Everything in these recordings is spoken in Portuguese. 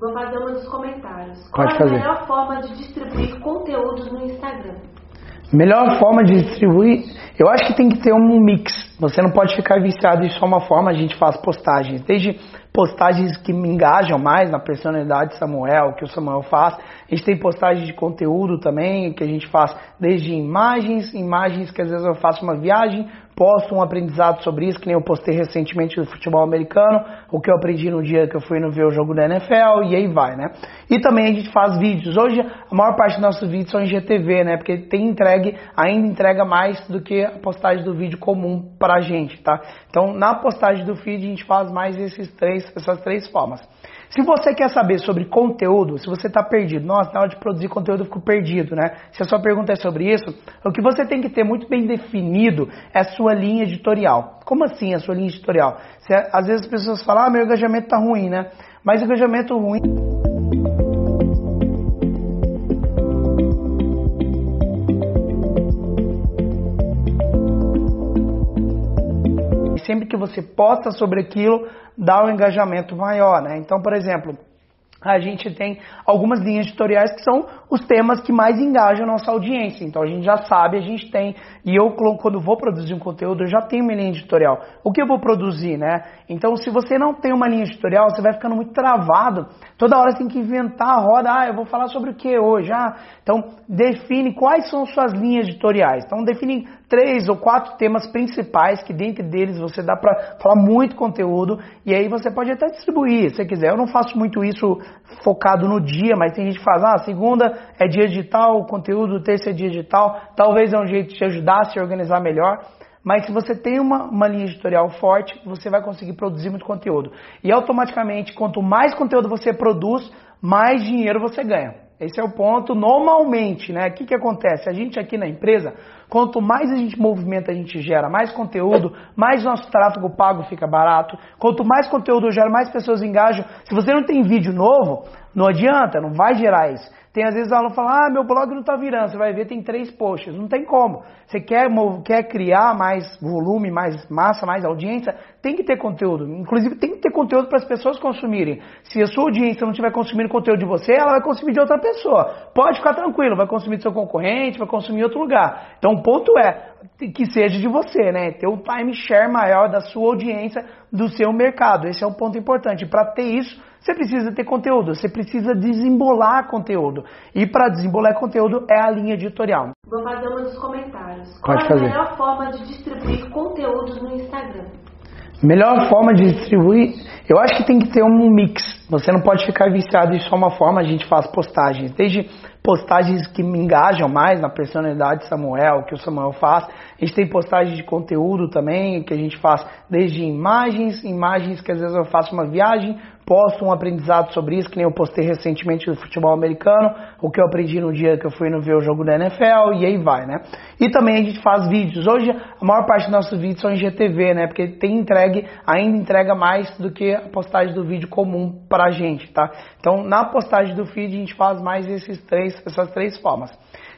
Vou fazer um dos comentários. Pode Qual é fazer. a melhor forma de distribuir conteúdos no Instagram? Melhor forma de distribuir, eu acho que tem que ter um mix. Você não pode ficar viciado em só uma forma. A gente faz postagens, desde postagens que me engajam mais na personalidade de Samuel, que o Samuel faz. A gente tem postagens de conteúdo também, que a gente faz desde imagens, imagens que às vezes eu faço uma viagem, posto um aprendizado sobre isso, que nem eu postei recentemente do futebol americano, o que eu aprendi no dia que eu fui no ver o jogo da NFL, e aí vai, né? E também a gente faz vídeos. Hoje a maior parte dos nossos vídeos são em GTV, né? Porque tem entregue, ainda entrega mais do que a postagem do vídeo comum pra gente, tá? Então na postagem do feed a gente faz mais esses três, essas três formas. Se você quer saber sobre conteúdo, se você está perdido, nossa, na hora de produzir conteúdo eu fico perdido, né? Se a sua pergunta é sobre isso, o que você tem que ter muito bem definido é a sua linha editorial. Como assim a sua linha editorial? Se, às vezes as pessoas falam, ah, meu engajamento está ruim, né? Mas engajamento ruim. Sempre que você posta sobre aquilo, dá um engajamento maior, né? Então, por exemplo, a gente tem algumas linhas editoriais que são os temas que mais engajam a nossa audiência. Então a gente já sabe, a gente tem, e eu quando vou produzir um conteúdo, eu já tenho uma linha editorial. O que eu vou produzir, né? Então se você não tem uma linha editorial, você vai ficando muito travado. Toda hora você tem que inventar a roda, ah, eu vou falar sobre o que hoje? Ah, então define quais são suas linhas editoriais. Então define três ou quatro temas principais que dentro deles você dá para falar muito conteúdo e aí você pode até distribuir, se quiser. Eu não faço muito isso focado no dia, mas tem gente que faz, ah, segunda é dia digital, conteúdo, terça é dia digital, talvez é um jeito de te ajudar a se organizar melhor. Mas se você tem uma, uma linha editorial forte, você vai conseguir produzir muito conteúdo. E automaticamente, quanto mais conteúdo você produz, mais dinheiro você ganha. Esse é o ponto normalmente, né? O que, que acontece? A gente aqui na empresa, quanto mais a gente movimenta, a gente gera mais conteúdo, mais nosso tráfego pago fica barato. Quanto mais conteúdo eu gero, mais pessoas engajam. Se você não tem vídeo novo, não adianta, não vai gerar isso. Tem às vezes aluno fala, ah, meu blog não está virando. Você vai ver, tem três posts. Não tem como. Você quer, quer criar mais volume, mais massa, mais audiência, tem que ter conteúdo. Inclusive, tem que ter conteúdo para as pessoas consumirem. Se a sua audiência não estiver consumindo conteúdo de você, ela vai consumir de outra pessoa. Pode ficar tranquilo, vai consumir do seu concorrente, vai consumir em outro lugar. Então, o ponto é que seja de você, né? Ter um time share maior da sua audiência, do seu mercado. Esse é um ponto importante. Para ter isso, você precisa ter conteúdo, você precisa desembolar conteúdo. E para desembolar conteúdo é a linha editorial. Vou fazer um dos comentários. Pode Qual é fazer. a melhor forma de distribuir conteúdos no Instagram? Melhor forma de distribuir, eu acho que tem que ter um mix. Você não pode ficar viciado em só uma forma. A gente faz postagens, desde postagens que me engajam mais na personalidade de Samuel, que o Samuel faz. A gente tem postagens de conteúdo também, que a gente faz desde imagens, imagens que às vezes eu faço uma viagem, posto um aprendizado sobre isso, que nem eu postei recentemente do futebol americano, o que eu aprendi no dia que eu fui no ver o jogo da NFL, e aí vai, né? E também a gente faz vídeos. Hoje a maior parte dos nossos vídeos são em GTV, né? Porque tem entregue, ainda entrega mais do que a postagem do vídeo comum pra gente, tá? Então na postagem do feed a gente faz mais esses três, essas três formas.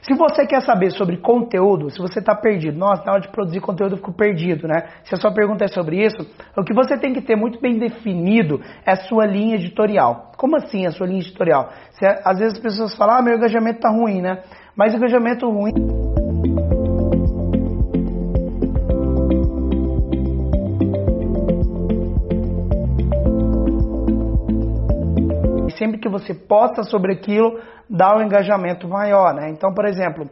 Se você quer saber sobre conteúdo, se você está perdido, nossa, na hora de produzir conteúdo eu fico perdido, né? Se a sua pergunta é sobre isso, o que você tem que ter muito bem definido é a sua linha editorial. Como assim a sua linha editorial? Se, às vezes as pessoas falam, ah, meu engajamento está ruim, né? Mas engajamento ruim. Você posta sobre aquilo, dá um engajamento maior, né? Então, por exemplo,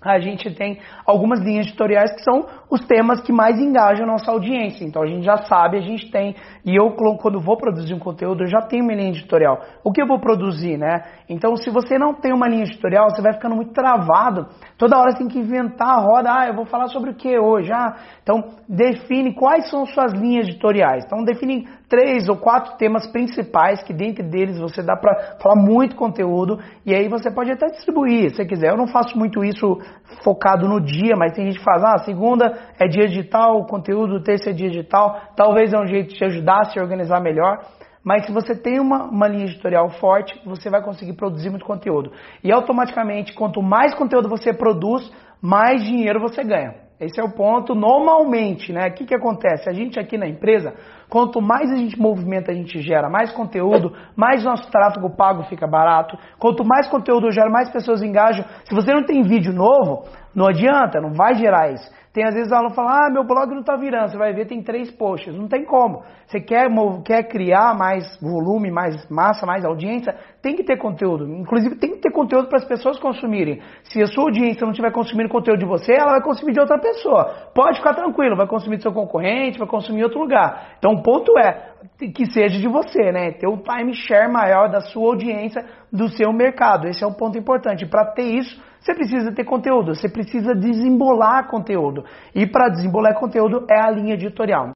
a gente tem algumas linhas editoriais que são os temas que mais engajam a nossa audiência. Então a gente já sabe, a gente tem, e eu quando vou produzir um conteúdo, eu já tenho uma linha editorial. O que eu vou produzir, né? Então se você não tem uma linha editorial, você vai ficando muito travado. Toda hora você tem que inventar a roda, ah, eu vou falar sobre o que hoje? Ah, então define quais são suas linhas editoriais. Então define três ou quatro temas principais que dentro deles você dá para falar muito conteúdo e aí você pode até distribuir, se quiser. Eu não faço muito isso focado no dia, mas tem gente que faz, ah, segunda é dia digital, conteúdo, terça é dia digital, talvez é um jeito de te ajudar a se organizar melhor. Mas se você tem uma, uma linha editorial forte, você vai conseguir produzir muito conteúdo. E automaticamente, quanto mais conteúdo você produz, mais dinheiro você ganha. Esse é o ponto normalmente, né? O que, que acontece? A gente aqui na empresa, quanto mais a gente movimenta, a gente gera mais conteúdo, mais nosso tráfego pago fica barato. Quanto mais conteúdo eu gero, mais pessoas engajam. Se você não tem vídeo novo, não adianta, não vai gerar isso. Tem às vezes aluno fala, ah, meu blog não está virando, você vai ver, tem três posts. Não tem como. Você quer, quer criar mais volume, mais massa, mais audiência, tem que ter conteúdo. Inclusive, tem que ter conteúdo para as pessoas consumirem. Se a sua audiência não estiver consumindo conteúdo de você, ela vai consumir de outra pessoa. Pode ficar tranquilo, vai consumir do seu concorrente, vai consumir em outro lugar. Então, o ponto é que seja de você, né? Ter um time share maior da sua audiência, do seu mercado. Esse é um ponto importante. Para ter isso, você precisa ter conteúdo, você precisa desembolar conteúdo. E para desembolar conteúdo é a linha editorial.